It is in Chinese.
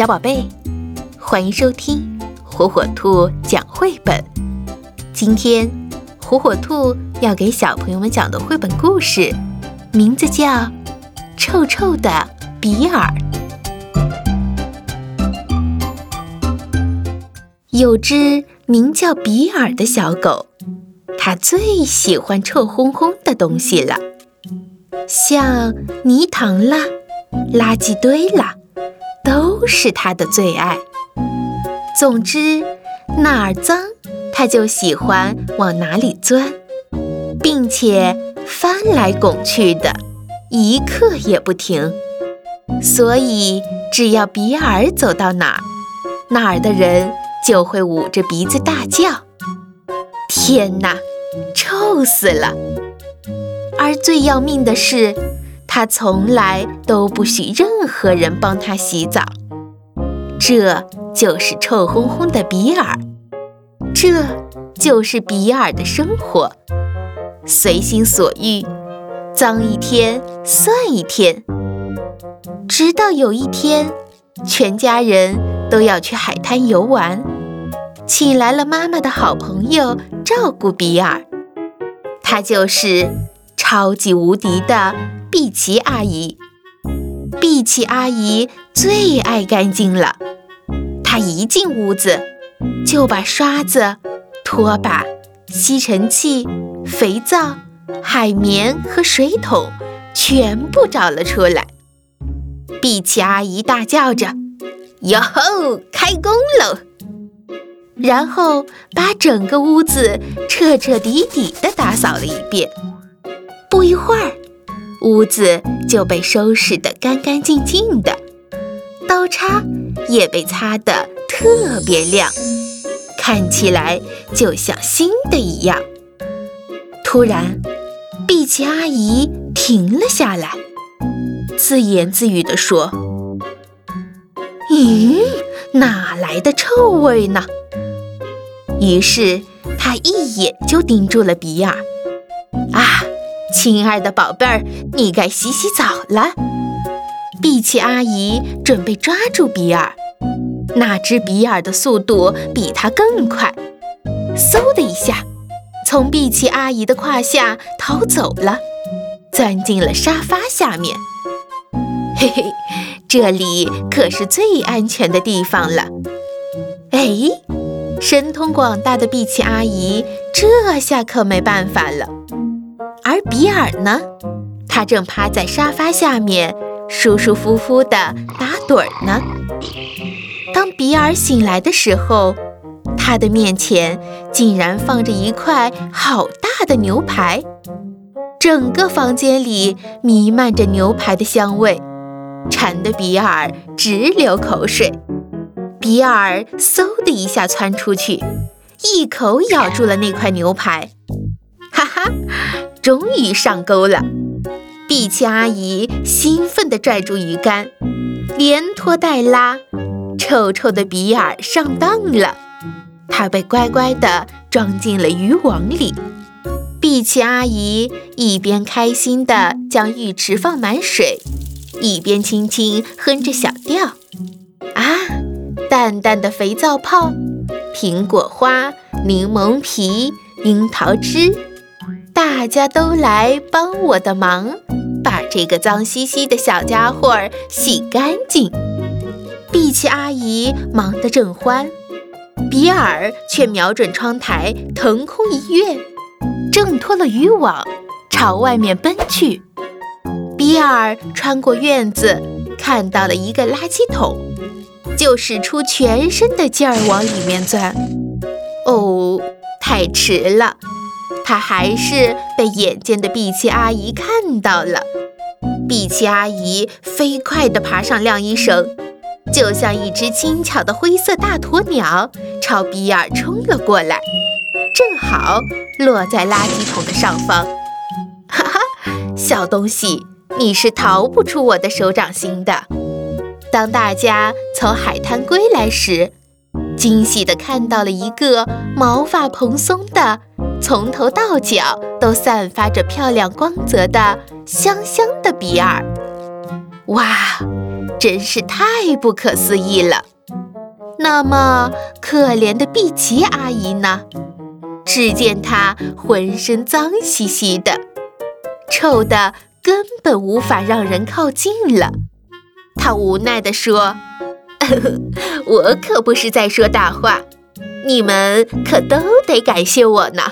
小宝贝，欢迎收听火火兔讲绘本。今天，火火兔要给小朋友们讲的绘本故事，名字叫《臭臭的比尔》。有只名叫比尔的小狗，它最喜欢臭烘烘的东西了，像泥塘啦、垃圾堆啦。都是它的最爱。总之，哪儿脏，它就喜欢往哪里钻，并且翻来拱去的，一刻也不停。所以，只要比尔走到哪儿，哪儿的人就会捂着鼻子大叫：“天哪，臭死了！”而最要命的是。他从来都不许任何人帮他洗澡，这就是臭烘烘的比尔，这就是比尔的生活，随心所欲，脏一天算一天。直到有一天，全家人都要去海滩游玩，请来了妈妈的好朋友照顾比尔，他就是超级无敌的。碧琪阿姨，碧琪阿姨最爱干净了。她一进屋子，就把刷子、拖把、吸尘器、肥皂、海绵和水桶全部找了出来。碧琪阿姨大叫着：“哟吼，开工喽！”然后把整个屋子彻彻底底地打扫了一遍。不一会儿。屋子就被收拾得干干净净的，刀叉也被擦得特别亮，看起来就像新的一样。突然，碧琪阿姨停了下来，自言自语地说：“咦，哪来的臭味呢？”于是她一眼就盯住了比尔。亲爱的宝贝儿，你该洗洗澡了。碧琪阿姨准备抓住比尔，那只比尔的速度比它更快，嗖的一下，从碧琪阿姨的胯下逃走了，钻进了沙发下面。嘿嘿，这里可是最安全的地方了。哎，神通广大的碧琪阿姨这下可没办法了。而比尔呢，他正趴在沙发下面，舒舒服服地打盹儿呢。当比尔醒来的时候，他的面前竟然放着一块好大的牛排，整个房间里弥漫着牛排的香味，馋得比尔直流口水。比尔嗖的一下窜出去，一口咬住了那块牛排，哈哈。终于上钩了！碧琪阿姨兴奋地拽住鱼竿，连拖带拉，臭臭的比尔上当了。他被乖乖地装进了渔网里。碧琪阿姨一边开心地将浴池放满水，一边轻轻哼着小调：啊，淡淡的肥皂泡，苹果花，柠檬皮，樱桃汁。大家都来帮我的忙，把这个脏兮兮的小家伙洗干净。碧琪阿姨忙得正欢，比尔却瞄准窗台腾空一跃，挣脱了渔网，朝外面奔去。比尔穿过院子，看到了一个垃圾桶，就使出全身的劲儿往里面钻。哦，太迟了。他还是被眼尖的碧琪阿姨看到了。碧琪阿姨飞快地爬上晾衣绳，就像一只轻巧的灰色大鸵鸟，朝比尔冲了过来，正好落在垃圾桶的上方。哈哈，小东西，你是逃不出我的手掌心的。当大家从海滩归来时，惊喜地看到了一个毛发蓬松的。从头到脚都散发着漂亮光泽的香香的比尔，哇，真是太不可思议了。那么可怜的碧琪阿姨呢？只见她浑身脏兮兮的，臭的根本无法让人靠近了。她无奈地说呵呵：“我可不是在说大话，你们可都得感谢我呢。”